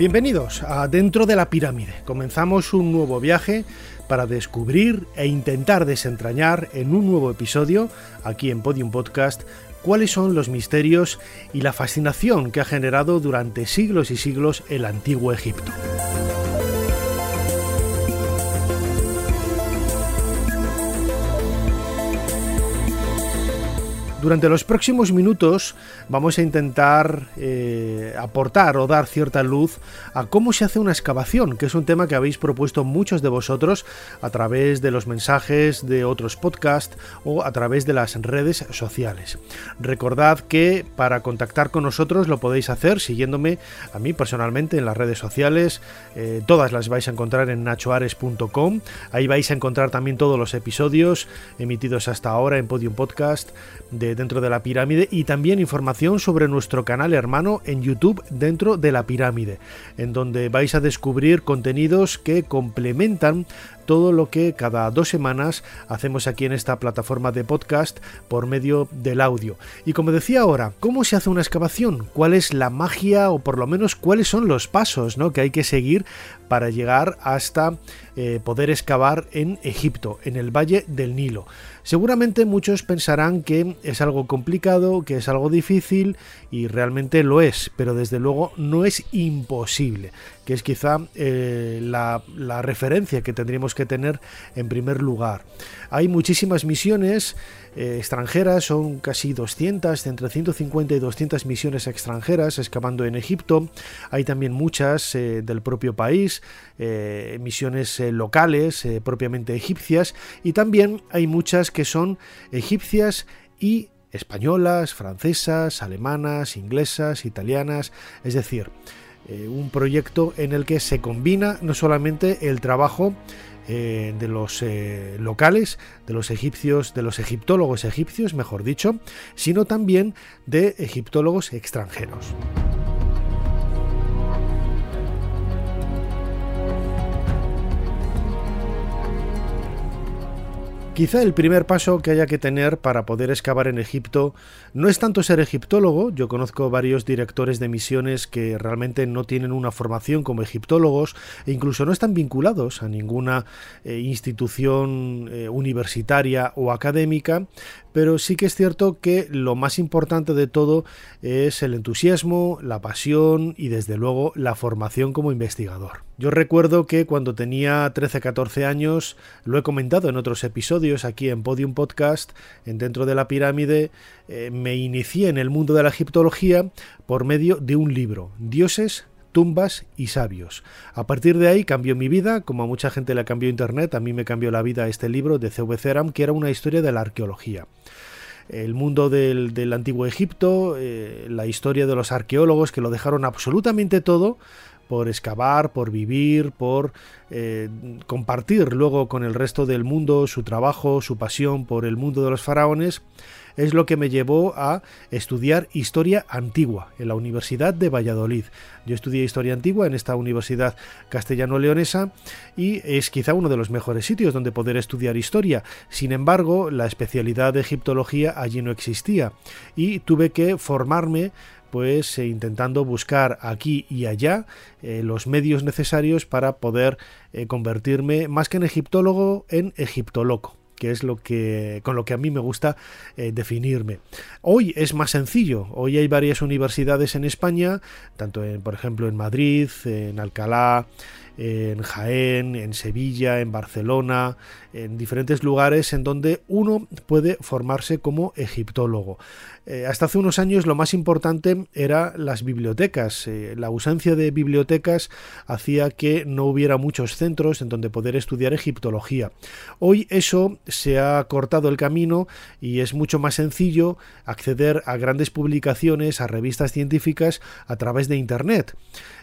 Bienvenidos a Dentro de la Pirámide. Comenzamos un nuevo viaje para descubrir e intentar desentrañar en un nuevo episodio, aquí en Podium Podcast, cuáles son los misterios y la fascinación que ha generado durante siglos y siglos el antiguo Egipto. Durante los próximos minutos vamos a intentar eh, aportar o dar cierta luz a cómo se hace una excavación, que es un tema que habéis propuesto muchos de vosotros a través de los mensajes de otros podcasts o a través de las redes sociales. Recordad que para contactar con nosotros lo podéis hacer siguiéndome a mí personalmente en las redes sociales, eh, todas las vais a encontrar en nachoares.com, ahí vais a encontrar también todos los episodios emitidos hasta ahora en Podium Podcast de dentro de la pirámide y también información sobre nuestro canal hermano en YouTube dentro de la pirámide, en donde vais a descubrir contenidos que complementan todo lo que cada dos semanas hacemos aquí en esta plataforma de podcast por medio del audio. Y como decía ahora, ¿cómo se hace una excavación? ¿Cuál es la magia o por lo menos cuáles son los pasos ¿no? que hay que seguir para llegar hasta eh, poder excavar en Egipto, en el Valle del Nilo? Seguramente muchos pensarán que es algo complicado, que es algo difícil y realmente lo es, pero desde luego no es imposible que es quizá eh, la, referencia que tendríamos que tener en primer lugar. Hay muchísimas misiones eh, extranjeras, son casi 200, entre 150 y 200 misiones extranjeras excavando en Egipto. Hay también muchas eh, del propio país, misiones locales, propiamente egipcias, y también hay muchas que son egipcias y españolas, francesas, alemanas, inglesas, italianas, es decir, eh, un proyecto en el que se combina no solamente el trabajo eh, de los eh, locales, de los egipcios, de los egiptólogos egipcios, mejor dicho, sino también de egiptólogos extranjeros. Quizá el primer paso que haya que tener para poder excavar en Egipto no es tanto ser egiptólogo, yo conozco varios directores de misiones que realmente no tienen una formación como egiptólogos e incluso no están vinculados a ninguna eh, institución eh, universitaria o académica, pero sí que es cierto que lo más importante de todo es el entusiasmo, la pasión y desde luego la formación como investigador. Yo recuerdo que cuando tenía 13-14 años, lo he comentado en otros episodios aquí en Podium Podcast, en Dentro de la Pirámide, eh, me inicié en el mundo de la egiptología por medio de un libro, Dioses, tumbas y sabios. A partir de ahí cambió mi vida, como a mucha gente le cambió Internet, a mí me cambió la vida este libro de C.V. Ceram, que era una historia de la arqueología. El mundo del, antiguo Egipto, eh, la historia de los arqueólogos que lo dejaron absolutamente todo por excavar, por vivir, por eh, compartir luego con el resto del mundo su trabajo, su pasión por el mundo de los faraones es lo que me llevó a estudiar historia antigua en la Universidad de Valladolid. Yo estudié historia antigua en esta universidad castellano-leonesa y es quizá uno de los mejores sitios donde poder estudiar historia. Sin embargo, la especialidad de egiptología allí no existía y tuve que formarme pues eh, intentando buscar aquí y allá eh, los medios necesarios para poder eh, convertirme más que en egiptólogo en egiptoloco que es lo que con lo que a mí me gusta definirme. Hoy es más sencillo, hoy hay varias universidades en España, tanto en, por ejemplo en Madrid, en Alcalá, en Jaén, en Sevilla, en Barcelona, en diferentes lugares en donde uno puede formarse como egiptólogo. Eh, hasta hace unos años lo más importante era las bibliotecas. Eh, la ausencia de bibliotecas hacía que no hubiera muchos centros en donde poder estudiar egiptología. Hoy eso se ha cortado el camino y es mucho más sencillo acceder a grandes publicaciones, a revistas científicas a través de Internet.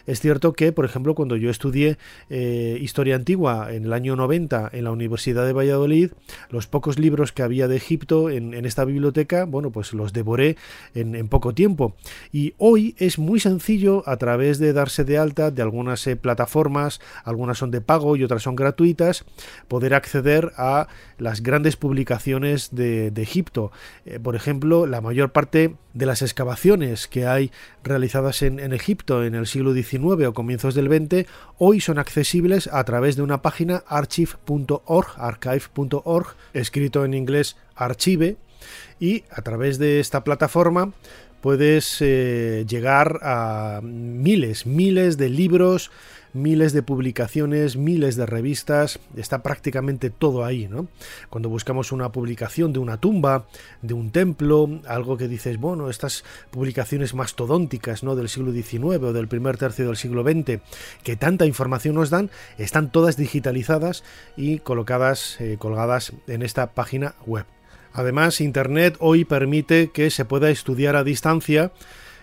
Es cierto que, por ejemplo, cuando yo estudié eh, historia antigua en el año 90 en la Universidad de Valladolid, los pocos libros que había de Egipto en, esta biblioteca, bueno, pues los devoré en, poco tiempo. Y hoy es muy sencillo a través de darse de alta de algunas eh, plataformas, algunas son de pago y otras son gratuitas, poder acceder a las grandes publicaciones de, Egipto. Eh, por ejemplo, la mayor parte de las excavaciones que hay realizadas en, en Egipto en el siglo XIX o comienzos del 20 hoy son accesibles a través de una página archive.org, archive.org, escrito en inglés archive, y a través de esta plataforma puedes eh, llegar a miles, miles de libros, miles de publicaciones, miles de revistas, está prácticamente todo ahí, ¿no? Cuando buscamos una publicación de una tumba, de un templo, algo que dices, bueno, estas publicaciones mastodónticas, ¿no? Del siglo XIX o del primer tercio del siglo XX, que tanta información nos dan, están todas digitalizadas y colocadas, eh, colgadas en esta página web. Además, Internet hoy permite que se pueda estudiar a distancia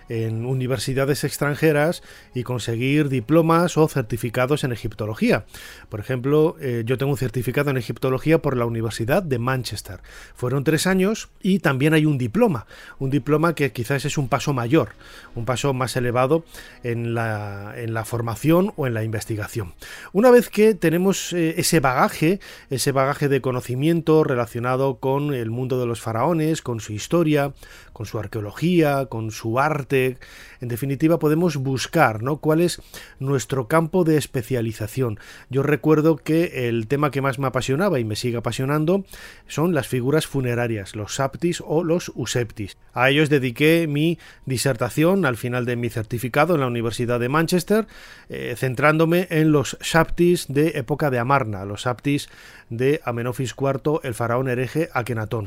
en universidades extranjeras y conseguir diplomas o certificados en egiptología. Por ejemplo, eh, yo tengo un certificado en egiptología por la Universidad de Manchester. Fueron tres años y también hay un diploma, un diploma que quizás es un paso mayor, un paso más elevado en la, en la formación o en la investigación. Una vez que tenemos eh, ese bagaje, ese bagaje de conocimiento relacionado con el mundo de los faraones, con su historia, con su arqueología, con su arte, en definitiva, podemos buscar ¿no? cuál es nuestro campo de especialización. Yo recuerdo que el tema que más me apasionaba y me sigue apasionando son las figuras funerarias, los saptis o los useptis. A ellos dediqué mi disertación al final de mi certificado en la Universidad de Manchester, eh, centrándome en los saptis de época de Amarna, los saptis de Amenofis IV, el faraón hereje Akenatón.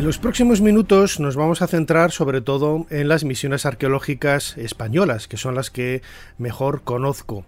En los próximos minutos nos vamos a centrar sobre todo en las misiones arqueológicas españolas, que son las que mejor conozco.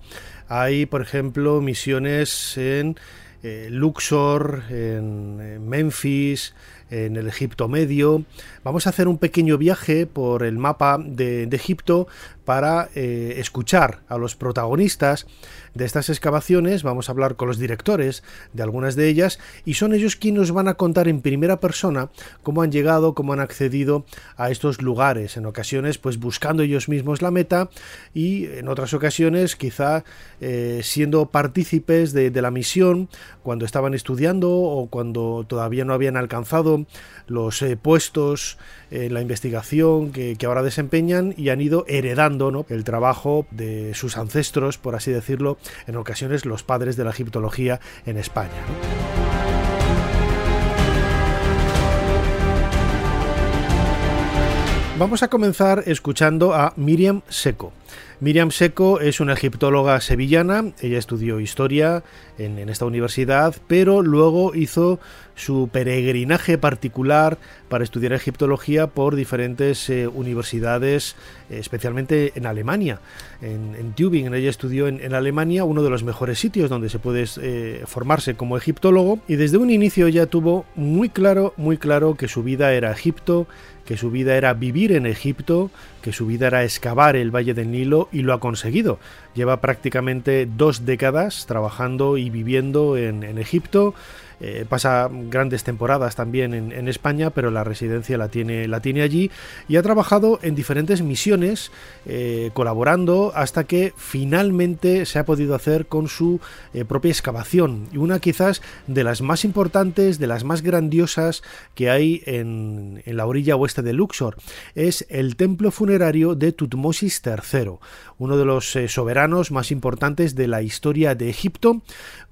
Hay, por ejemplo, misiones en eh, Luxor, en Memphis, en el Egipto Medio. Vamos a hacer un pequeño viaje por el mapa de, Egipto para eh, escuchar a los protagonistas de estas excavaciones, vamos a hablar con los directores de algunas de ellas y son ellos quienes nos van a contar en primera persona cómo han llegado, cómo han accedido a estos lugares, en ocasiones pues buscando ellos mismos la meta y en otras ocasiones quizá eh, siendo partícipes de, la misión cuando estaban estudiando o cuando todavía no habían alcanzado los eh, puestos en la investigación que, ahora desempeñan y han ido heredando el trabajo de sus ancestros, por así decirlo, en ocasiones los padres de la egiptología en España. Vamos a comenzar escuchando a Miriam Seco. Miriam Seco es una egiptóloga sevillana, ella estudió historia en, esta universidad, pero luego hizo su peregrinaje particular para estudiar egiptología por diferentes eh, universidades, especialmente en Alemania. En, Tübingen ella estudió en, Alemania, uno de los mejores sitios donde se puede eh, formarse como egiptólogo, y desde un inicio ella tuvo muy claro, muy claro que su vida era Egipto, que su vida era vivir en Egipto, que su vida era excavar el Valle del Nilo y lo ha conseguido. Lleva prácticamente dos décadas trabajando y viviendo en, Egipto. eh, pasa grandes temporadas también en, España, pero la residencia la tiene, la tiene allí y ha trabajado en diferentes misiones, eh, colaborando hasta que finalmente se ha podido hacer con su propia excavación y una quizás de las más importantes, de las más grandiosas que hay en, en la orilla oeste de Luxor. Es el templo funerario de Tutmosis III, uno de los soberanos más importantes de la historia de Egipto,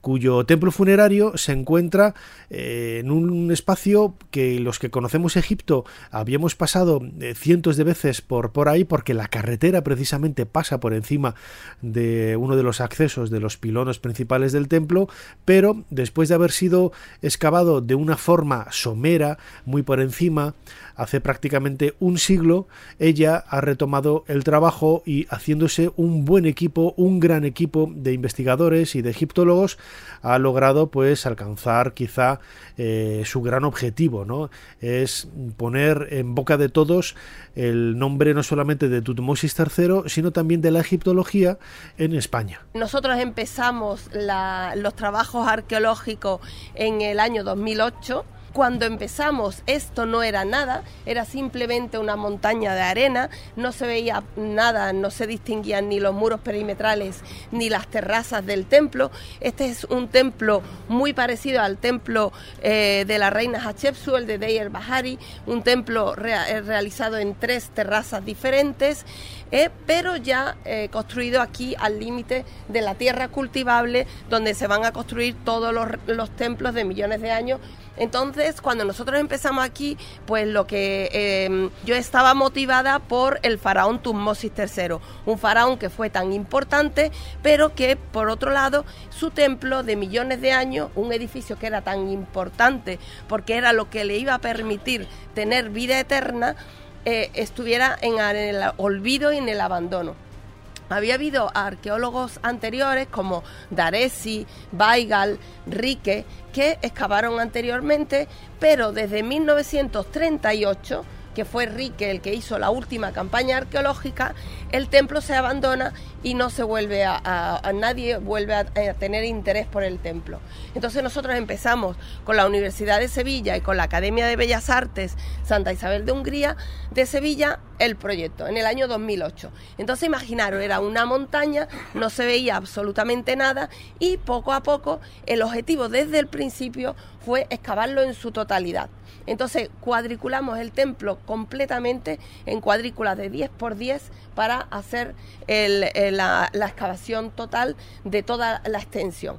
cuyo templo funerario se encuentra eh, en un espacio que los que conocemos Egipto habíamos pasado eh, cientos de veces por, por ahí porque la carretera precisamente pasa por encima de uno de los accesos de los pilones principales del templo, pero después de haber sido excavado de una forma somera, muy por encima, hace prácticamente un siglo, ella ha retomado el trabajo y haciéndose un buen equipo, un gran equipo de investigadores y de egiptólogos, ha logrado pues alcanzar quizá eh, su gran objetivo, ¿no? Es poner en boca de todos el nombre no solamente de Tutmosis III, sino también de la egiptología en España. Nosotros empezamos los trabajos arqueológicos en el año 2008 cuando empezamos esto no era nada, era simplemente una montaña de arena, no se veía nada, no se distinguían ni los muros perimetrales ni las terrazas del templo. Este es un templo muy parecido al templo eh, de la reina Hatshepsut, el de Deir Bahari, un templo eh, realizado en tres terrazas diferentes. Eh, pero ya construido aquí al límite de la tierra cultivable, donde se van a construir todos los, los templos de millones de años. Entonces, cuando nosotros empezamos aquí, pues lo que em, yo estaba motivada por el faraón Tutmosis III, un faraón que fue tan importante, pero que por otro lado, su templo de millones de años, un edificio que era tan importante porque era lo que le iba a permitir tener vida eterna, eh, estuviera en el olvido y en el abandono. Había habido arqueólogos anteriores como Daresi, Weigel, Rique, que excavaron anteriormente, pero desde 1938 que fue Rique el que hizo la última campaña arqueológica, el templo se abandona y no se vuelve a, nadie vuelve a, tener interés por el templo. Entonces nosotros empezamos con la Universidad de Sevilla y con la Academia de Bellas Artes Santa Isabel de Hungría de Sevilla el proyecto en el año 2008. Entonces imaginaros, era una montaña, no se veía absolutamente nada y poco a poco el objetivo desde el principio fue excavarlo en su totalidad. Entonces cuadriculamos el templo completamente en cuadrículas de 10 por 10 para hacer la, la excavación total de toda la extensión.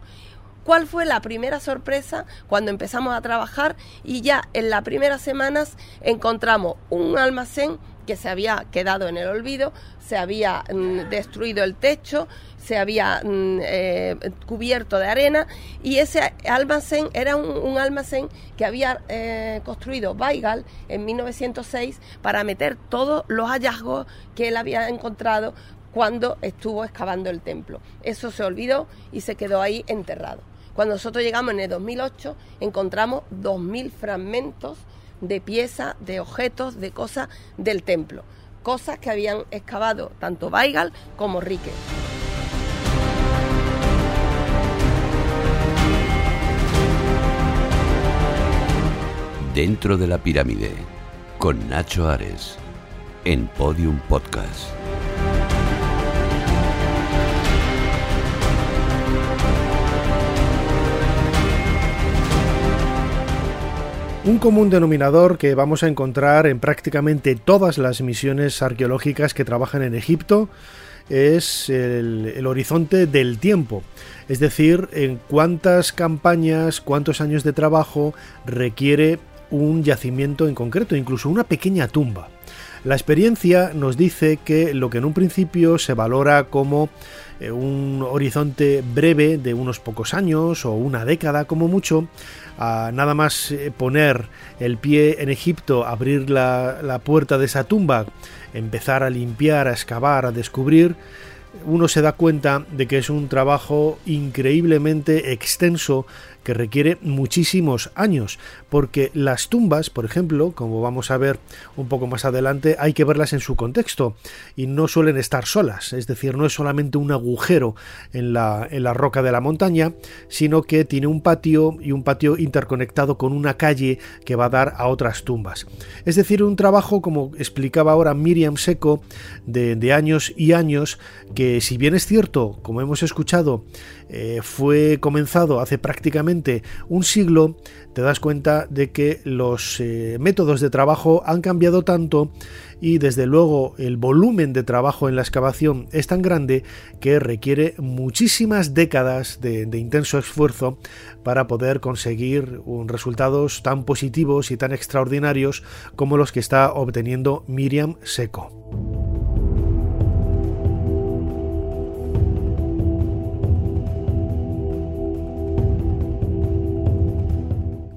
¿Cuál fue la primera sorpresa cuando empezamos a trabajar? Y ya en las primeras semanas encontramos un almacén que se había quedado en el olvido, se había mm, destruido el techo, se había mm, eh, cubierto de arena y ese almacén era un, almacén que había eh, construido Weigel en 1906 para meter todos los hallazgos que él había encontrado cuando estuvo excavando el templo. Eso se olvidó y se quedó ahí enterrado. Cuando nosotros llegamos en el 2008 encontramos 2.000 fragmentos de piezas, de objetos, de cosas del templo. Cosas que habían excavado tanto Weigel como Rique. Dentro de la pirámide, con Nacho Ares, en Podium Podcast. Un común denominador que vamos a encontrar en prácticamente todas las misiones arqueológicas que trabajan en Egipto es el, horizonte del tiempo, es decir, en cuántas campañas, cuántos años de trabajo requiere un yacimiento en concreto, incluso una pequeña tumba. La experiencia nos dice que lo que en un principio se valora como un horizonte breve de unos pocos años o una década como mucho, nada más eh, poner el pie en Egipto, abrir la, puerta de esa tumba, empezar a limpiar, a excavar, a descubrir, uno se da cuenta de que es un trabajo increíblemente extenso que requiere muchísimos años, porque las tumbas, por ejemplo, como vamos a ver un poco más adelante, hay que verlas en su contexto y no suelen estar solas, es decir, no es solamente un agujero en la, en la roca de la montaña, sino que tiene un patio y un patio interconectado con una calle que va a dar a otras tumbas. Es decir, un trabajo, como explicaba ahora Miriam Seco, de, de años y años, que si bien es cierto, como hemos escuchado, eh, fue comenzado hace prácticamente un siglo, te das cuenta de que los eh, métodos de trabajo han cambiado tanto y desde luego el volumen de trabajo en la excavación es tan grande que requiere muchísimas décadas de, intenso esfuerzo para poder conseguir un, resultados tan positivos y tan extraordinarios como los que está obteniendo Miriam Seco.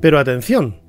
Pero atención,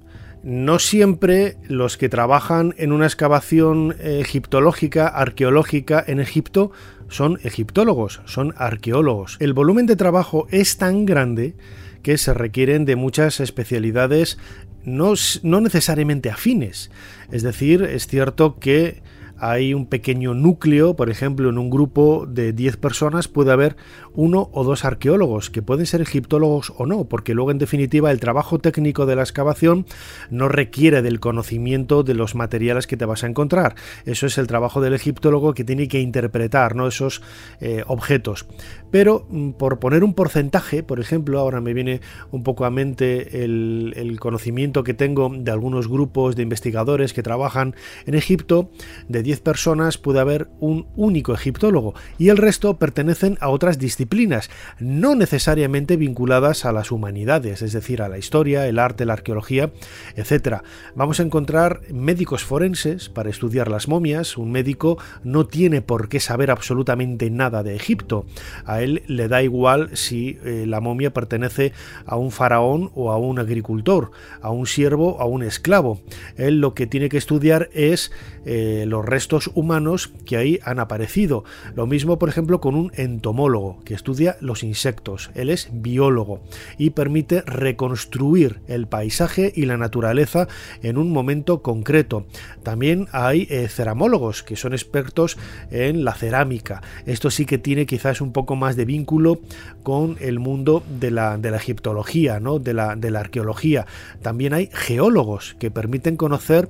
no siempre los que trabajan en una excavación egiptológica, arqueológica en Egipto, son egiptólogos, son arqueólogos. El volumen de trabajo es tan grande que se requieren de muchas especialidades no, no necesariamente afines. Es decir, es cierto que hay un pequeño núcleo, por ejemplo, en un grupo de 10 personas puede haber uno o dos arqueólogos, que pueden ser egiptólogos o no, porque luego en definitiva el trabajo técnico de la excavación no requiere del conocimiento de los materiales que te vas a encontrar. Eso es el trabajo del egiptólogo que tiene que interpretar ¿no? esos eh, objetos. Pero mm, por poner un porcentaje, por ejemplo, ahora me viene un poco a mente el, conocimiento que tengo de algunos grupos de investigadores que trabajan en Egipto, de 10 personas puede haber un único egiptólogo y el resto pertenecen a otras disciplinas no necesariamente vinculadas a las humanidades, es decir, a la historia, el arte, la arqueología, etc. Vamos a encontrar médicos forenses para estudiar las momias. Un médico no tiene por qué saber absolutamente nada de Egipto. Él le da igual si eh, la momia pertenece a un faraón o a un agricultor, a un siervo o a un esclavo. Él lo que tiene que estudiar es eh, los restos humanos que ahí han aparecido. Lo mismo, por ejemplo, con un entomólogo, que estudia los insectos. Él es biólogo y permite reconstruir el paisaje y la naturaleza en un momento concreto. También hay eh, ceramólogos que son expertos en la cerámica. Esto sí que tiene quizás un poco más de vínculo con el mundo de la, de la egiptología, ¿no? de, la, de la arqueología. También hay geólogos que permiten conocer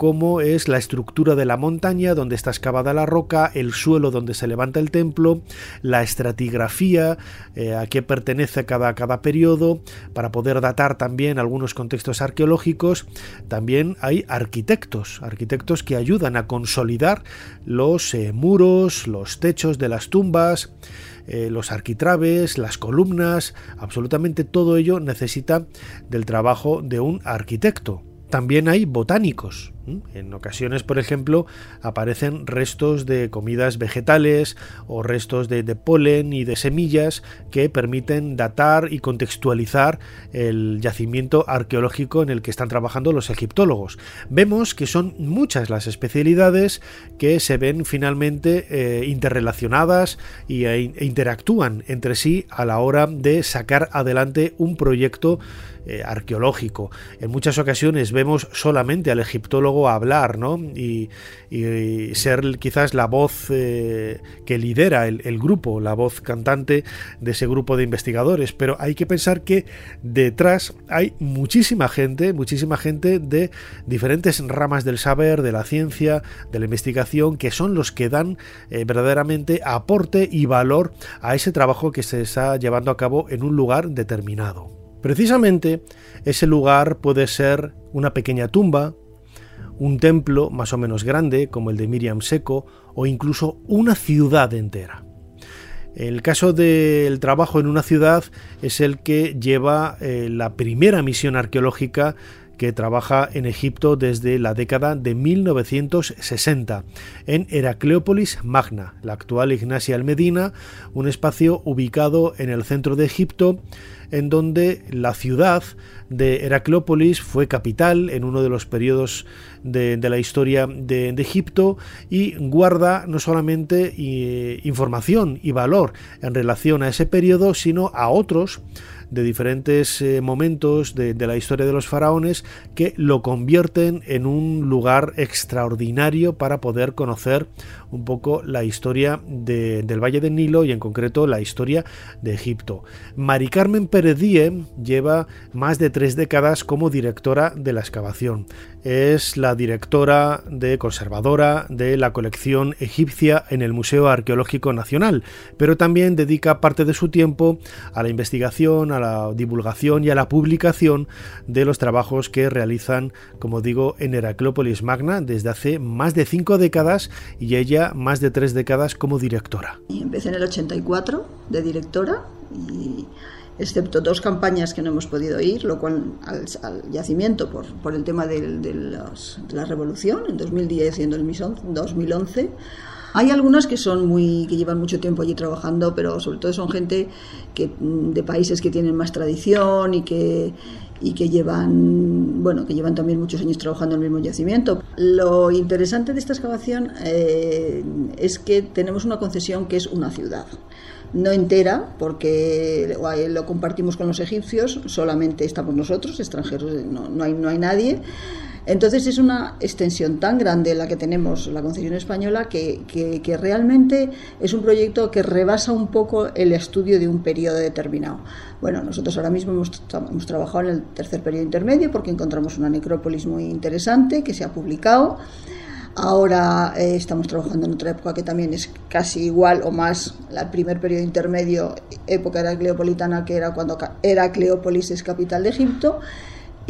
cómo es la estructura de la montaña donde está excavada la roca, el suelo donde se levanta el templo, la estratigrafía, eh, a qué pertenece cada, cada periodo, para poder datar también algunos contextos arqueológicos. También hay arquitectos, arquitectos que ayudan a consolidar los eh, muros, los techos de las tumbas. Eh, los arquitraves, las columnas, absolutamente todo ello necesita del trabajo de un arquitecto. También hay botánicos, en ocasiones, por ejemplo, aparecen restos de comidas vegetales o restos de, polen y de semillas que permiten datar y contextualizar el yacimiento arqueológico en el que están trabajando los egiptólogos. Vemos que son muchas las especialidades que se ven finalmente eh, interrelacionadas y, e, e interactúan entre sí a la hora de sacar adelante un proyecto eh, arqueológico. En muchas ocasiones vemos solamente al egiptólogo hablar, ¿no? Y, ser quizás la voz eh, que lidera el, el, grupo, la voz cantante de ese grupo de investigadores. Pero hay que pensar que detrás hay muchísima gente, muchísima gente de diferentes ramas del saber, de la ciencia, de la investigación, que son los que dan eh, verdaderamente aporte y valor a ese trabajo que se está llevando a cabo en un lugar determinado. Precisamente ese lugar puede ser una pequeña tumba, un templo más o menos grande como el de Miriam Seco o incluso una ciudad entera. El caso del trabajo en una ciudad es el que lleva eh, la primera misión arqueológica que trabaja en Egipto desde la década de 1960, en Heracleópolis Magna, la actual Ignacia al Medina, un espacio ubicado en el centro de Egipto, en donde la ciudad de Heracleópolis fue capital en uno de los periodos de, la historia de, Egipto y guarda no solamente eh, información y valor en relación a ese periodo, sino a otros de diferentes eh, momentos de, la historia de los faraones que lo convierten en un lugar extraordinario para poder conocer un poco la historia del Valle del Nilo y en concreto la historia de Egipto. Mari Carmen Pérez lleva más de tres décadas como directora de la excavación. Es la directora de conservadora de la colección egipcia en el Museo Arqueológico Nacional, pero también dedica parte de su tiempo a la investigación, a la divulgación y a la publicación de los trabajos que realizan, como digo, en Heraclópolis Magna desde hace más de cinco décadas y ella más de tres décadas como directora. Empecé en el 84 de directora excepto dos campañas que no hemos podido ir, lo cual al, yacimiento por, por, el tema de, la revolución en 2010 y en 2011. Hay algunas que son muy que llevan mucho tiempo allí trabajando, pero sobre todo son gente que de países que tienen más tradición y que y que llevan bueno que llevan también muchos años trabajando en el mismo yacimiento. Lo interesante de esta excavación eh, es que tenemos una concesión que es una ciudad no entera, porque lo compartimos con los egipcios, solamente estamos nosotros, extranjeros, no, hay, no hay nadie. Entonces es una extensión tan grande la que tenemos, la concesión española, que, realmente es un proyecto que rebasa un poco el estudio de un periodo determinado. Bueno, nosotros ahora mismo hemos, trabajado en el tercer periodo intermedio porque encontramos una necrópolis muy interesante que se ha publicado. Ahora eh, estamos trabajando en otra época que también es casi igual o más, el primer periodo intermedio, época era cleopolitana, que era cuando era Cleópolis es capital de Egipto,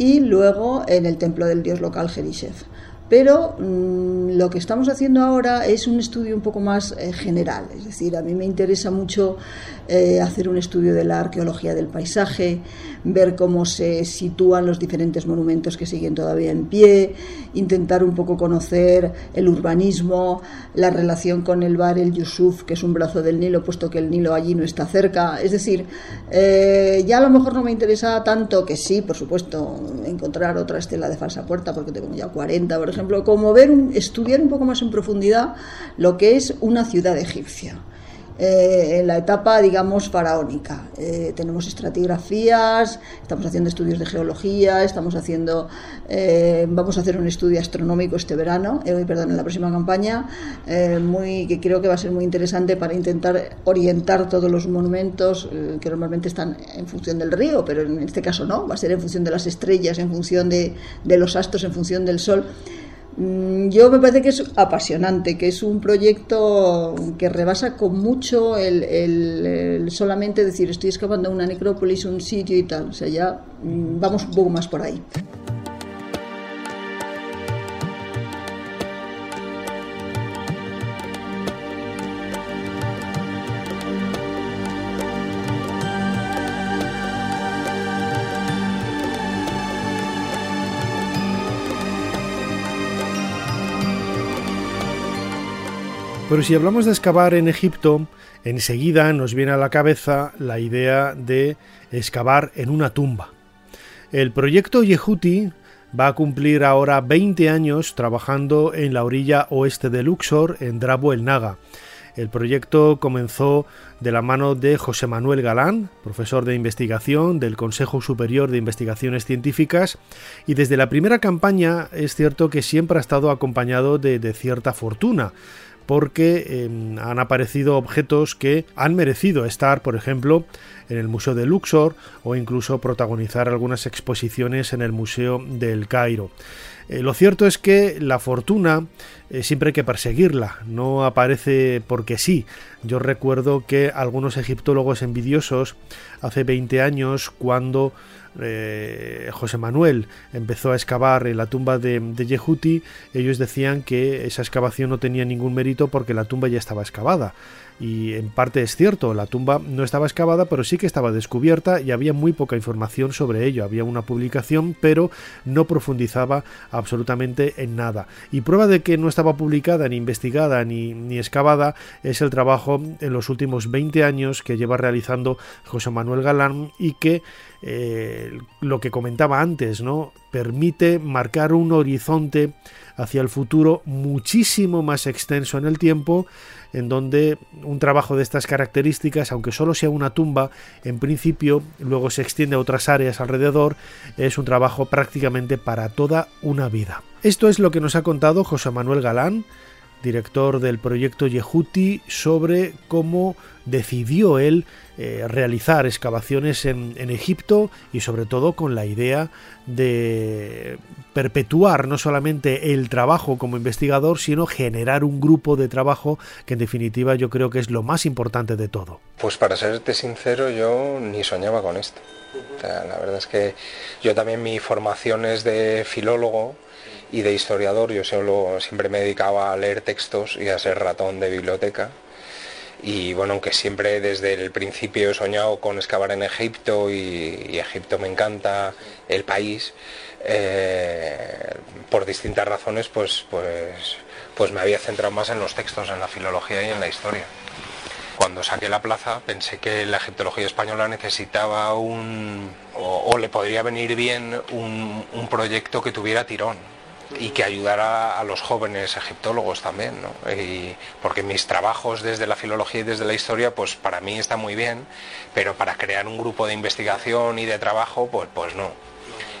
y luego en el templo del dios local Jerishef. Pero mm, lo que estamos haciendo ahora es un estudio un poco más eh, general, es decir, a mí me interesa mucho eh, hacer un estudio de la arqueología del paisaje, ver cómo se sitúan los diferentes monumentos que siguen todavía en pie, intentar un poco conocer el urbanismo, la relación con el bar El Yusuf, que es un brazo del Nilo, puesto que el Nilo allí no está cerca. Es decir, eh, ya a lo mejor no me interesa tanto que sí, por supuesto, encontrar otra estela de falsa puerta, porque tengo ya 40, por ejemplo como ver, estudiar un poco más en profundidad lo que es una ciudad egipcia. Eh, en la etapa, digamos, faraónica. Eh, tenemos estratigrafías, estamos haciendo estudios de geología, estamos haciendo, eh, vamos a hacer un estudio astronómico este verano, perdón, en la próxima campaña, muy, que creo que va a ser muy interesante para intentar orientar todos los monumentos que normalmente están en función del río, pero en este caso no, va a ser en función de las estrellas, en función de, de los astros, en función del sol. Mm, yo me parece que es apasionante, que es un proyecto que rebasa con mucho el, solamente decir estoy excavando una necrópolis, un sitio y tal. O sea, ya mm, vamos un poco más por ahí. Pero si hablamos de excavar en Egipto, enseguida nos viene a la cabeza la idea de excavar en una tumba. El proyecto Yehuti va a cumplir ahora 20 años trabajando en la orilla oeste de Luxor, en Drabo el Naga. El proyecto comenzó de la mano de José Manuel Galán, profesor de investigación del Consejo Superior de Investigaciones Científicas, y desde la primera campaña es cierto que siempre ha estado acompañado de, de cierta fortuna porque em, han aparecido objetos que han merecido estar, por ejemplo, en el Museo de Luxor o incluso protagonizar algunas exposiciones en el Museo del Cairo. Eh, lo cierto es que la fortuna eh, siempre hay que perseguirla, no aparece porque sí. Yo recuerdo que algunos egiptólogos envidiosos hace 20 años, cuando eh, José Manuel empezó a excavar en la tumba de, de, Yehuti, ellos decían que esa excavación no tenía ningún mérito porque la tumba ya estaba excavada. Y en parte es cierto, la tumba no estaba excavada, pero sí que estaba descubierta y había muy poca información sobre ello. Había una publicación, pero no profundizaba absolutamente en nada. Y prueba de que no estaba publicada, ni investigada, ni, excavada, es el trabajo en los últimos 20 años que lleva realizando José Manuel Galán y que eh, lo que comentaba antes, ¿no? Permite marcar un horizonte hacia el futuro muchísimo más extenso en el tiempo, en donde un trabajo de estas características, aunque solo sea una tumba, en principio luego se extiende a otras áreas alrededor, es un trabajo prácticamente para toda una vida. Esto es lo que nos ha contado José Manuel Galán, director del proyecto Yehuti, sobre cómo decidió él eh, realizar excavaciones en, en, Egipto y sobre todo con la idea de perpetuar no solamente el trabajo como investigador, sino generar un grupo de trabajo que en definitiva yo creo que es lo más importante de todo. Pues para serte sincero, yo ni soñaba con esto. O sea, la verdad es que yo también mi formación es de filólogo, y de historiador yo solo siempre me dedicaba a leer textos y a ser ratón de biblioteca y bueno, aunque siempre desde el principio he soñado con excavar en Egipto y, Egipto me encanta el país, eh, por distintas razones pues, pues, pues me había centrado más en los textos, en la filología y en la historia. Cuando saqué la plaza pensé que la egiptología española necesitaba un, o, le podría venir bien un, un proyecto que tuviera tirón, y que ayudara a los jóvenes egiptólogos también, ¿no? porque mis trabajos desde la filología y desde la historia, pues para mí está muy bien, pero para crear un grupo de investigación y de trabajo, pues, pues no.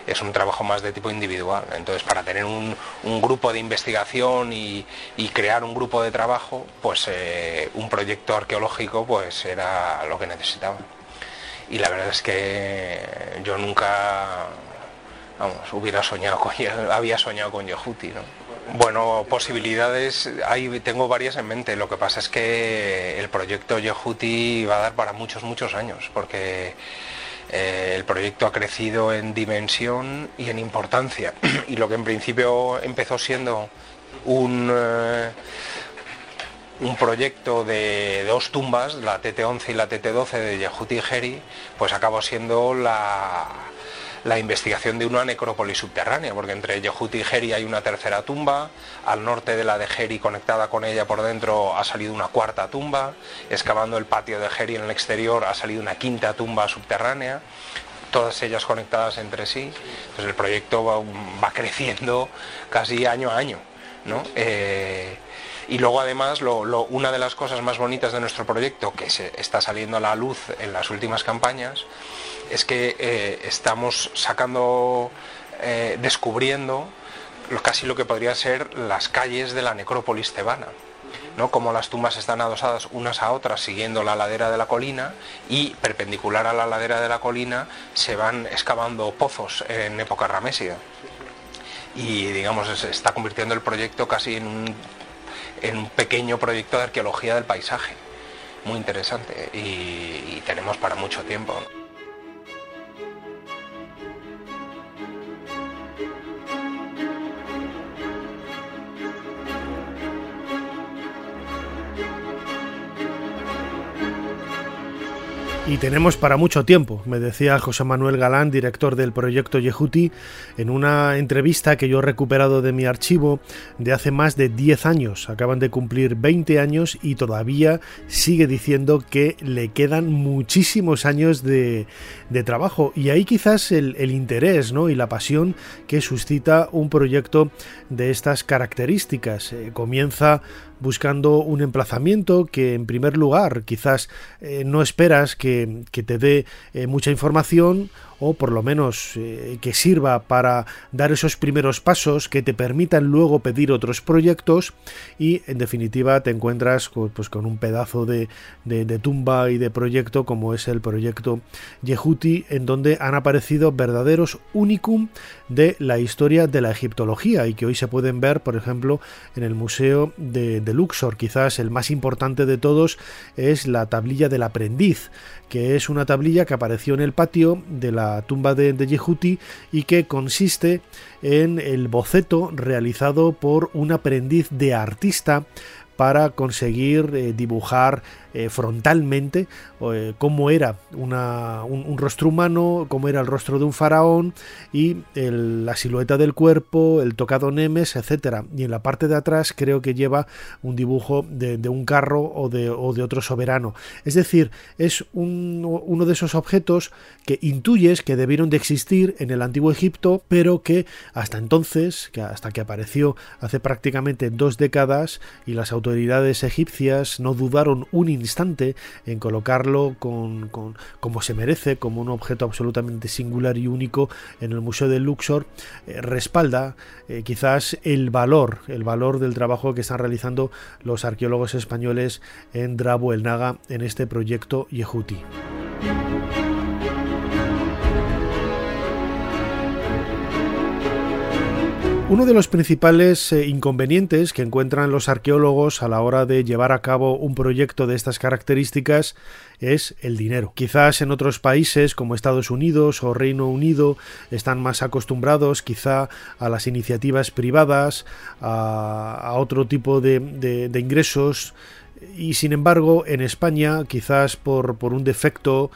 Es un trabajo más de tipo individual. Entonces, para tener un, grupo de investigación y, crear un grupo de trabajo, pues eh, un proyecto arqueológico pues era lo que necesitaba. Y la verdad es que yo nunca vamos, hubiera soñado con, había soñado con Yehuti, ¿no? Bueno, posibilidades, hay, tengo varias en mente. Lo que pasa es que el proyecto Yehuti va a dar para muchos, muchos años, porque eh, el proyecto ha crecido en dimensión y en importancia. Y lo que en principio empezó siendo un, eh, un proyecto de dos tumbas, la TT11 y la TT12 de Yehuti y Geri, pues acabó siendo la la investigación de una necrópolis subterránea, porque entre Yehuti y Geri hay una tercera tumba, al norte de la de Geri conectada con ella por dentro ha salido una cuarta tumba, excavando el patio de Geri en el exterior ha salido una quinta tumba subterránea, todas ellas conectadas entre sí, pues el proyecto va, creciendo casi año a año. ¿no? Eh, y luego además una de las cosas más bonitas de nuestro proyecto que se está saliendo a la luz en las últimas campañas es que eh, estamos sacando, eh, descubriendo casi lo que podría ser las calles de la necrópolis tebana. ¿no? como las tumbas están adosadas unas a otras siguiendo la ladera de la colina y perpendicular a la ladera de la colina se van excavando pozos en época ramésida. Y digamos, se está convirtiendo el proyecto casi en un, en un pequeño proyecto de arqueología del paisaje. Muy interesante y, tenemos para mucho tiempo. Y tenemos para mucho tiempo, me decía José Manuel Galán, director del proyecto Yehuti, en una entrevista que yo he recuperado de mi archivo de hace más de 10 años. Acaban de cumplir 20 años y todavía sigue diciendo que le quedan muchísimos años de, trabajo. Y ahí quizás el, interés ¿no? y la pasión que suscita un proyecto de estas características. Eh, comienza buscando un emplazamiento que en primer lugar quizás eh, no esperas que, te dé eh, mucha información o por lo menos eh, que sirva para dar esos primeros pasos que te permitan luego pedir otros proyectos y en definitiva te encuentras con, pues, con un pedazo de, de, tumba y de proyecto como es el proyecto Yehuti en donde han aparecido verdaderos unicum de la historia de la egiptología y que hoy se pueden ver por ejemplo en el museo de, de Luxor. Quizás el más importante de todos es la tablilla del aprendiz que es una tablilla que apareció en el patio de la tumba de, de y que consiste en el boceto realizado por un aprendiz de artista para conseguir eh, dibujar eh, frontalmente eh, cómo era un, rostro humano, cómo era el rostro de un faraón y la silueta del cuerpo, el tocado Nemes, etcétera. Y en la parte de atrás creo que lleva un dibujo de, un carro o de, o de, otro soberano. Es decir, es uno de esos objetos que intuyes que debieron de existir en el antiguo Egipto, pero que hasta entonces, que hasta que apareció hace prácticamente dos décadas y las autoridades egipcias no dudaron un instante en colocarlo con, como se merece, como un objeto absolutamente singular y único en el Museo de Luxor, eh, respalda eh, quizás el valor, el valor del trabajo que están realizando los arqueólogos españoles en Drabo el Naga en este proyecto Yehuti. Uno de los principales eh, inconvenientes que encuentran los arqueólogos a la hora de llevar a cabo un proyecto de estas características es el dinero. Quizás en otros países como Estados Unidos o Reino Unido están más acostumbrados quizá a las iniciativas privadas, a, otro tipo de, ingresos y sin embargo en España quizás por, por un defecto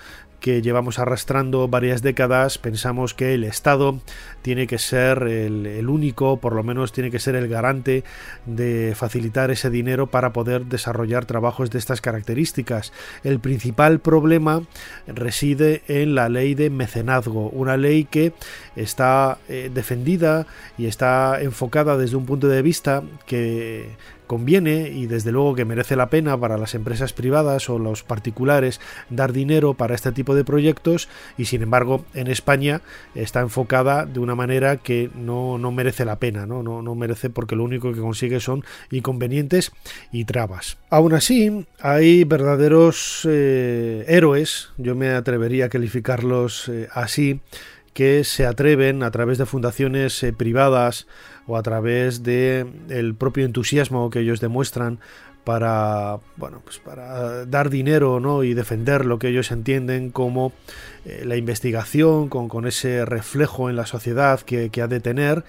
que llevamos arrastrando varias décadas, pensamos que el Estado tiene que ser el, único, por lo menos tiene que ser el garante de facilitar ese dinero para poder desarrollar trabajos de estas características. El principal problema reside en la ley de mecenazgo, una ley que está eh, defendida y está enfocada desde un punto de vista que conviene y desde luego que merece la pena para las empresas privadas o los particulares dar dinero para este tipo de proyectos y sin embargo en España está enfocada de una manera que no, merece la pena, ¿no? No, no merece porque lo único que consigue son inconvenientes y trabas. Aún así hay verdaderos eh, héroes, yo me atrevería a calificarlos eh, así, que se atreven a través de fundaciones eh, privadas o a través de el propio entusiasmo que ellos demuestran para bueno pues para dar dinero ¿no? y defender lo que ellos entienden como eh, la investigación con, con, ese reflejo en la sociedad que, que, ha de tener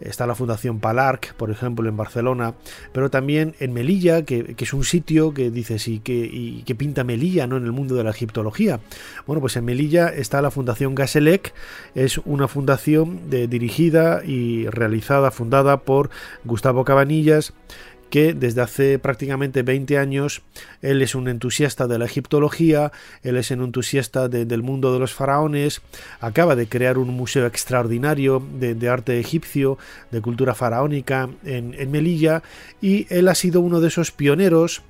está la fundación Palarc por ejemplo en Barcelona pero también en Melilla que, que es un sitio que dices y que, y que pinta Melilla ¿no? en el mundo de la egiptología bueno pues en Melilla está la fundación Gaselec es una fundación de, dirigida y realizada fundada por Gustavo Cabanillas que desde hace prácticamente 20 años él es un entusiasta de la egiptología, él es un entusiasta del mundo de los faraones, acaba de crear un museo extraordinario de, arte egipcio, de cultura faraónica en, en Melilla, y él ha sido uno de esos pioneros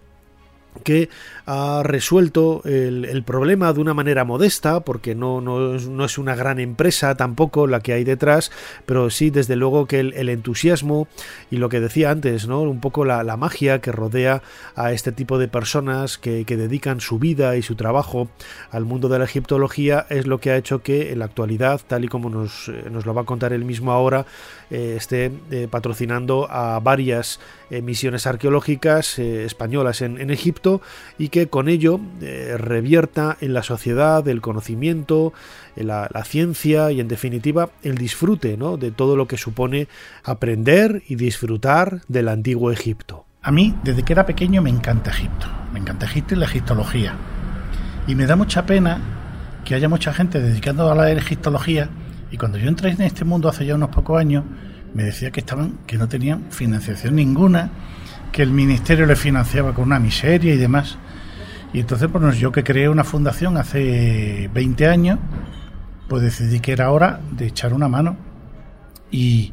que ha resuelto el, problema de una manera modesta, porque no, no, es una gran empresa tampoco la que hay detrás, pero sí desde luego que el, entusiasmo y lo que decía antes, ¿no? un poco la, magia que rodea a este tipo de personas que, dedican su vida y su trabajo al mundo de la egiptología es lo que ha hecho que en la actualidad, tal y como nos, eh, nos lo va a contar él mismo ahora, eh, esté eh, patrocinando a varias misiones arqueológicas españolas en, Egipto y que con ello eh, revierta en la sociedad el conocimiento, la, ciencia y en definitiva el disfrute de todo lo que supone aprender y disfrutar del antiguo Egipto. A mí, desde que era pequeño, me encanta Egipto. Me encanta Egipto y la egiptología. Y me da mucha pena que haya mucha gente dedicando a la egiptología y cuando yo entré en este mundo hace ya unos pocos años, me decía que estaban que no tenían financiación ninguna que el ministerio le financiaba con una miseria y demás. Y entonces, pues yo que creé una fundación hace 20 años, pues decidí que era hora de echar una mano. Y,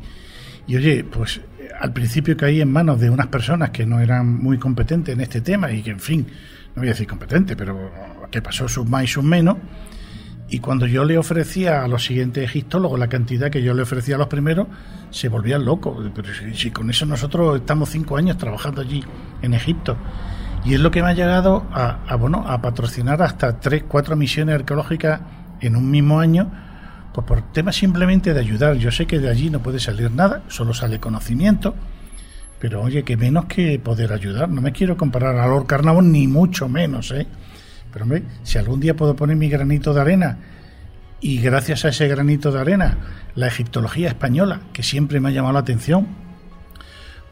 oye, pues al principio caí en manos de unas personas que no eran muy competentes en este tema y que, en fin, no voy a decir competente, pero que pasó sus más y sus menos. Y cuando yo le ofrecía a los siguientes egiptólogos la cantidad que yo le ofrecía a los primeros, se volvían locos. Pero si, con eso nosotros estamos cinco años trabajando allí en Egipto. Y es lo que me ha llegado a, bueno, a patrocinar hasta tres, cuatro misiones arqueológicas en un mismo año, pues por temas simplemente de ayudar. Yo sé que de allí no puede salir nada, solo sale conocimiento, pero oye, que menos que poder ayudar. No me quiero comparar a Lord Carnavon, ni mucho menos, ¿eh? Pero hombre, si algún día puedo poner mi granito de arena y gracias a ese granito de arena la egiptología española, que siempre me ha llamado la atención,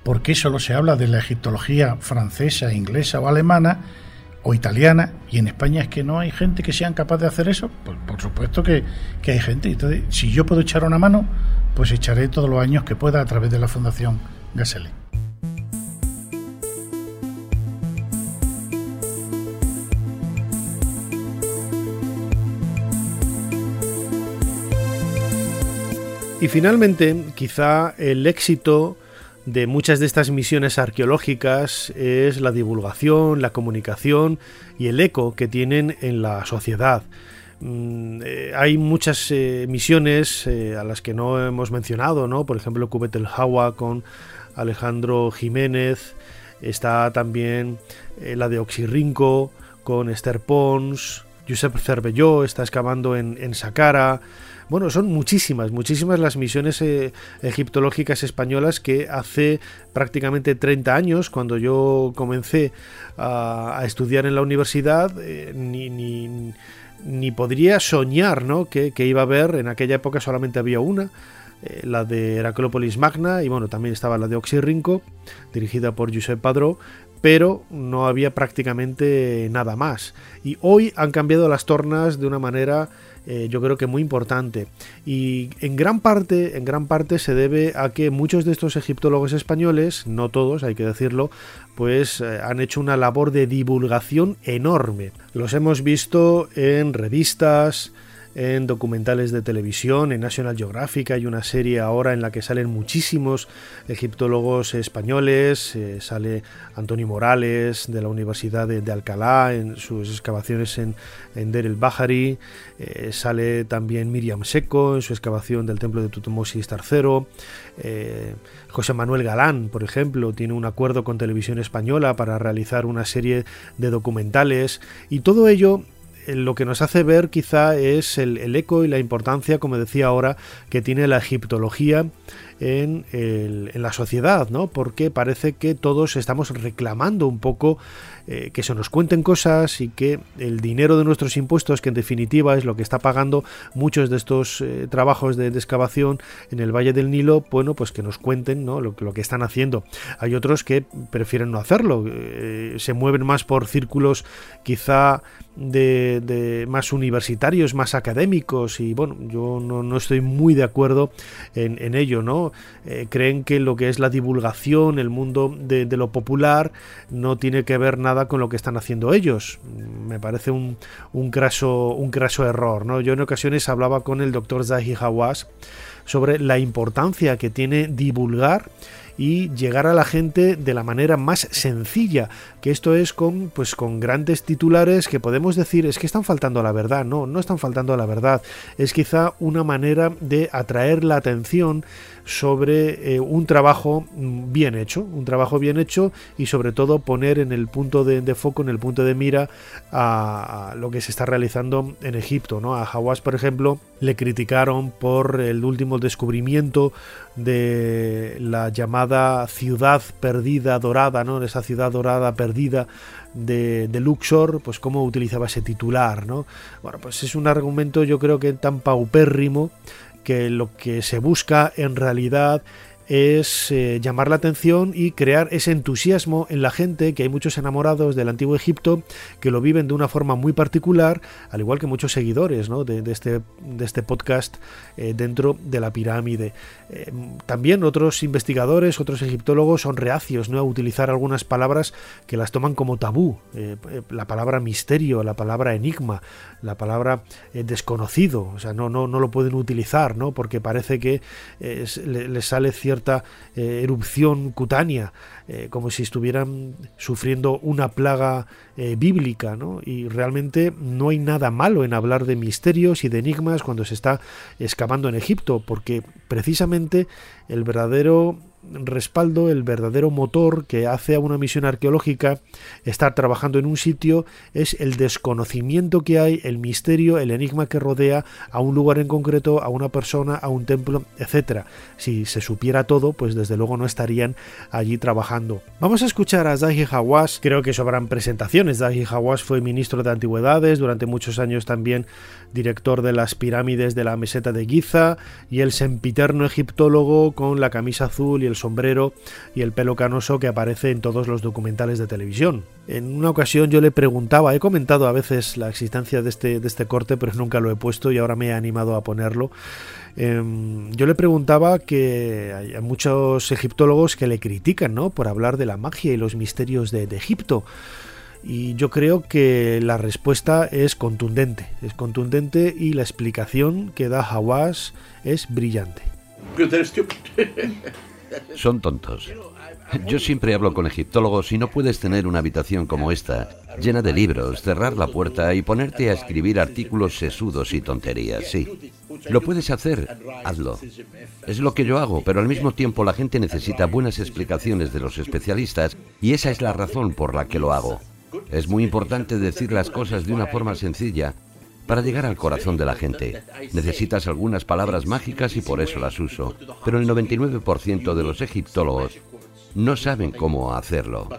¿por qué solo se habla de la egiptología francesa, inglesa o alemana o italiana y en España es que no hay gente que sean capaz de hacer eso? Pues por supuesto que, que hay gente. Entonces, si yo puedo echar una mano, pues echaré todos los años que pueda a través de la Fundación Gasele. Y finalmente, quizá el éxito de muchas de estas misiones arqueológicas es la divulgación, la comunicación y el eco que tienen en la sociedad. Mm, eh, hay muchas eh, misiones eh, a las que no hemos mencionado, ¿no? Por ejemplo, Cubet el Hawa con Alejandro Jiménez, está también la de Oxirrinco con Esther Pons, Josep Cervelló está excavando en, en Saqqara, bueno, son muchísimas, muchísimas las misiones eh, egiptológicas españolas que hace prácticamente 30 años, cuando yo comencé a, estudiar en la universidad, eh, ni, ni, podría soñar ¿no? que, iba a haber, en aquella época solamente había una, eh, la de Heraclópolis Magna, y bueno, también estaba la de Oxirrinco, dirigida por Josep Padró, pero no había prácticamente nada más. Y hoy han cambiado las tornas de una manera eh, yo creo que muy importante. Y en gran parte en gran parte se debe a que muchos de estos egiptólogos españoles no todos hay que decirlo pues eh, han hecho una labor de divulgación enorme. Los hemos visto en revistas en documentales de televisión, en National Geographic. Hay una serie ahora en la que salen muchísimos egiptólogos españoles, eh, sale Antonio Morales de la Universidad de, Alcalá en sus excavaciones en, en Der el Bahari, eh, sale también Miriam Seco en su excavación del templo de Tutmosis III, eh, José Manuel Galán, por ejemplo, tiene un acuerdo con Televisión Española para realizar una serie de documentales y todo ello lo que nos hace ver quizá es el, eco y la importancia, como decía ahora, que tiene la egiptología en, la sociedad, ¿no? Porque parece que todos estamos reclamando un poco eh, que se nos cuenten cosas y que el dinero de nuestros impuestos, que en definitiva es lo que está pagando muchos de estos eh, trabajos de, excavación en el Valle del Nilo, bueno, pues que nos cuenten ¿no? lo, que están haciendo. Hay otros que prefieren no hacerlo, eh, se mueven más por círculos quizá de, más universitarios, más académicos y bueno, yo no, estoy muy de acuerdo en, ello, ¿no? Creen que lo que es la divulgación, el mundo de, de, lo popular, no tiene que ver nada con lo que están haciendo ellos. Me parece un, un, craso, un craso error. ¿no? Yo en ocasiones hablaba con el doctor Zahi Hawass sobre la importancia que tiene divulgar y llegar a la gente de la manera más sencilla, que esto es con pues con grandes titulares que podemos decir es que están faltando a la verdad, no, no están faltando a la verdad, es quizá una manera de atraer la atención sobre eh, un trabajo bien hecho, un trabajo bien hecho y sobre todo poner en el punto de, foco, en el punto de mira a, lo que se está realizando en Egipto. ¿no? A Hawass, por ejemplo, le criticaron por el último descubrimiento de la llamada ciudad perdida dorada, ¿no? esa ciudad dorada perdida de, de, Luxor, pues cómo utilizaba ese titular, ¿no? Bueno, pues es un argumento yo creo que tan paupérrimo que lo que se busca en realidad es eh, llamar la atención y crear ese entusiasmo en la gente, que hay muchos enamorados del antiguo Egipto que lo viven de una forma muy particular, al igual que muchos seguidores de, este, de este podcast eh, dentro de la pirámide. Eh, también otros investigadores, otros egiptólogos son reacios ¿no? a utilizar algunas palabras que las toman como tabú, la palabra misterio, la palabra enigma, la palabra desconocido, o sea, no, no, no lo pueden utilizar, ¿no? porque parece que les sale cierto eh, erupción cutánea, eh, como si estuvieran sufriendo una plaga eh, bíblica, Y realmente no hay nada malo en hablar de misterios y de enigmas cuando se está excavando en Egipto, porque precisamente el verdadero respaldo, el verdadero motor que hace a una misión arqueológica estar trabajando en un sitio es el desconocimiento que hay, el misterio, el enigma que rodea a un lugar en concreto, a una persona, a un templo, etcétera. Si se supiera todo, pues desde luego no estarían allí trabajando. Vamos a escuchar a Zahi Hawass, creo que sobran presentaciones. Zahi Hawass fue ministro de Antigüedades, durante muchos años también director de las pirámides de la meseta de Giza y el sempiterno egiptólogo con la camisa azul y el el sombrero y el pelo canoso que aparece en todos los documentales de televisión. En una ocasión yo le preguntaba, he comentado a veces la existencia de este, este corte, pero nunca lo he puesto y ahora me he animado a ponerlo. Em, yo le preguntaba que hay muchos egiptólogos que le critican ¿no? por hablar de la magia y los misterios de, de Egipto. Y yo creo que la respuesta es contundente, es contundente y la explicación que da Hawass es brillante. Son tontos. Yo siempre hablo con egiptólogos y no puedes tener una habitación como esta, llena de libros, cerrar la puerta y ponerte a escribir artículos sesudos y tonterías, sí. Lo puedes hacer, hazlo. Es lo que yo hago, pero al mismo tiempo la gente necesita buenas explicaciones de los especialistas y esa es la razón por la que lo hago. Es muy importante decir las cosas de una forma sencilla para llegar al corazón de la gente. Necesitas algunas palabras mágicas y por eso las uso, pero el 99% de los egiptólogos no saben cómo hacerlo.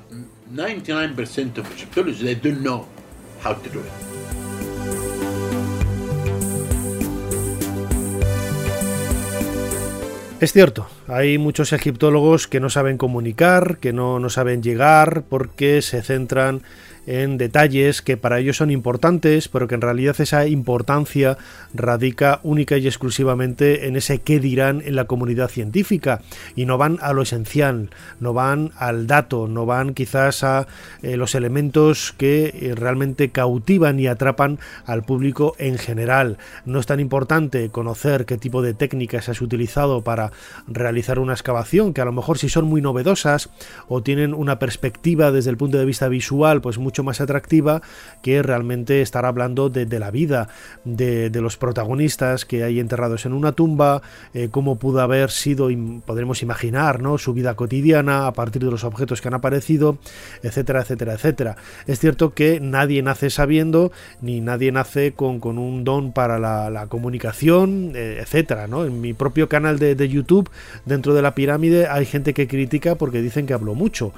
Es cierto, hay muchos egiptólogos que no saben comunicar, que no, no saben llegar porque se centran en detalles que para ellos son importantes, pero que en realidad esa importancia radica única y exclusivamente en ese qué dirán en la comunidad científica y no van a lo esencial, no van al dato, no van quizás a eh, los elementos que eh, realmente cautivan y atrapan al público en general. No es tan importante conocer qué tipo de técnicas has utilizado para realizar una excavación, que a lo mejor si son muy novedosas o tienen una perspectiva desde el punto de vista visual, pues mucho más atractiva que realmente estar hablando de, la vida de, los protagonistas que hay enterrados en una tumba, eh, cómo pudo haber sido, podremos imaginar, ¿no? su vida cotidiana a partir de los objetos que han aparecido, etcétera, etcétera, etcétera. Es cierto que nadie nace sabiendo, ni nadie nace con, un don para la, comunicación, eh, etcétera. ¿no? En mi propio canal de, de YouTube, dentro de la pirámide, hay gente que critica porque dicen que hablo mucho.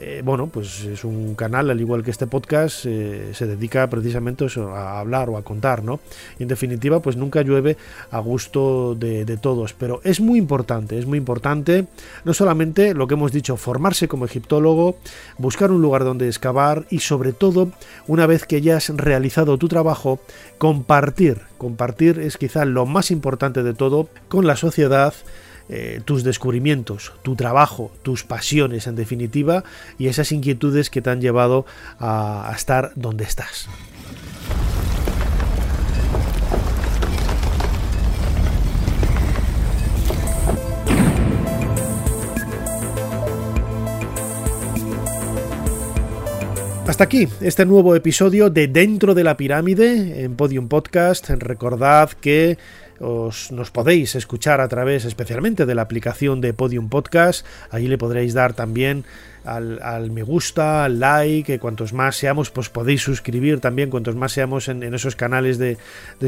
Eh, bueno, pues es un canal, al igual que este podcast, eh, se dedica precisamente a hablar o a contar, ¿no? Y en definitiva, pues nunca llueve a gusto de, todos, pero es muy importante, es muy importante, no solamente lo que hemos dicho, formarse como egiptólogo, buscar un lugar donde excavar y sobre todo, una vez que ya has realizado tu trabajo, compartir. Compartir es quizá lo más importante de todo con la sociedad eh, tus descubrimientos, tu trabajo, tus pasiones en definitiva y esas inquietudes que te han llevado a, a estar donde estás. Hasta aquí este nuevo episodio de Dentro de la Pirámide en Podium Podcast. Recordad que os, nos podéis escuchar a través especialmente de la aplicación de Podium Podcast. Allí le podréis dar también al, me gusta, al like, que cuantos más seamos, pues podéis suscribir también, cuantos más seamos en, esos canales de,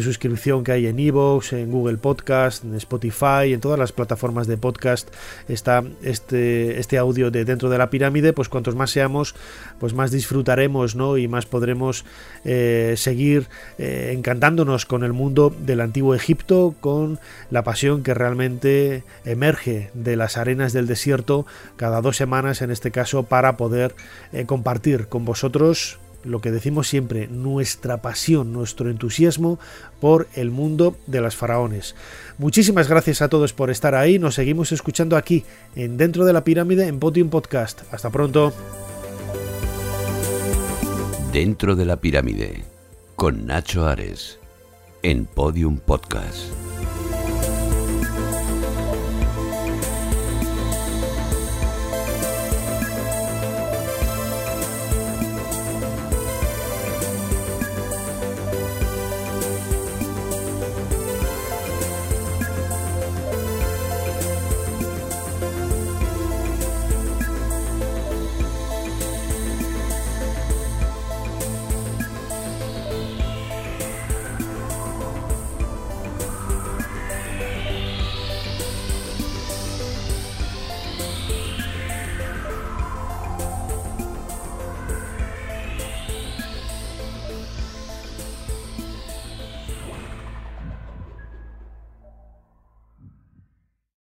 suscripción que hay en Evox, en Google Podcast, en Spotify, en todas las plataformas de podcast está este, este audio de dentro de la pirámide, pues cuantos más seamos, pues más disfrutaremos, ¿no? Y más podremos eh, seguir eh, encantándonos con el mundo del antiguo Egipto, con la pasión que realmente emerge de las arenas del desierto cada dos semanas en este caso para poder eh, compartir con vosotros lo que decimos siempre, nuestra pasión, nuestro entusiasmo por el mundo de las faraones. Muchísimas gracias a todos por estar ahí, nos seguimos escuchando aquí, en Dentro de la Pirámide, en Podium Podcast. Hasta pronto. Dentro de la Pirámide, con Nacho Ares, en Podium Podcast.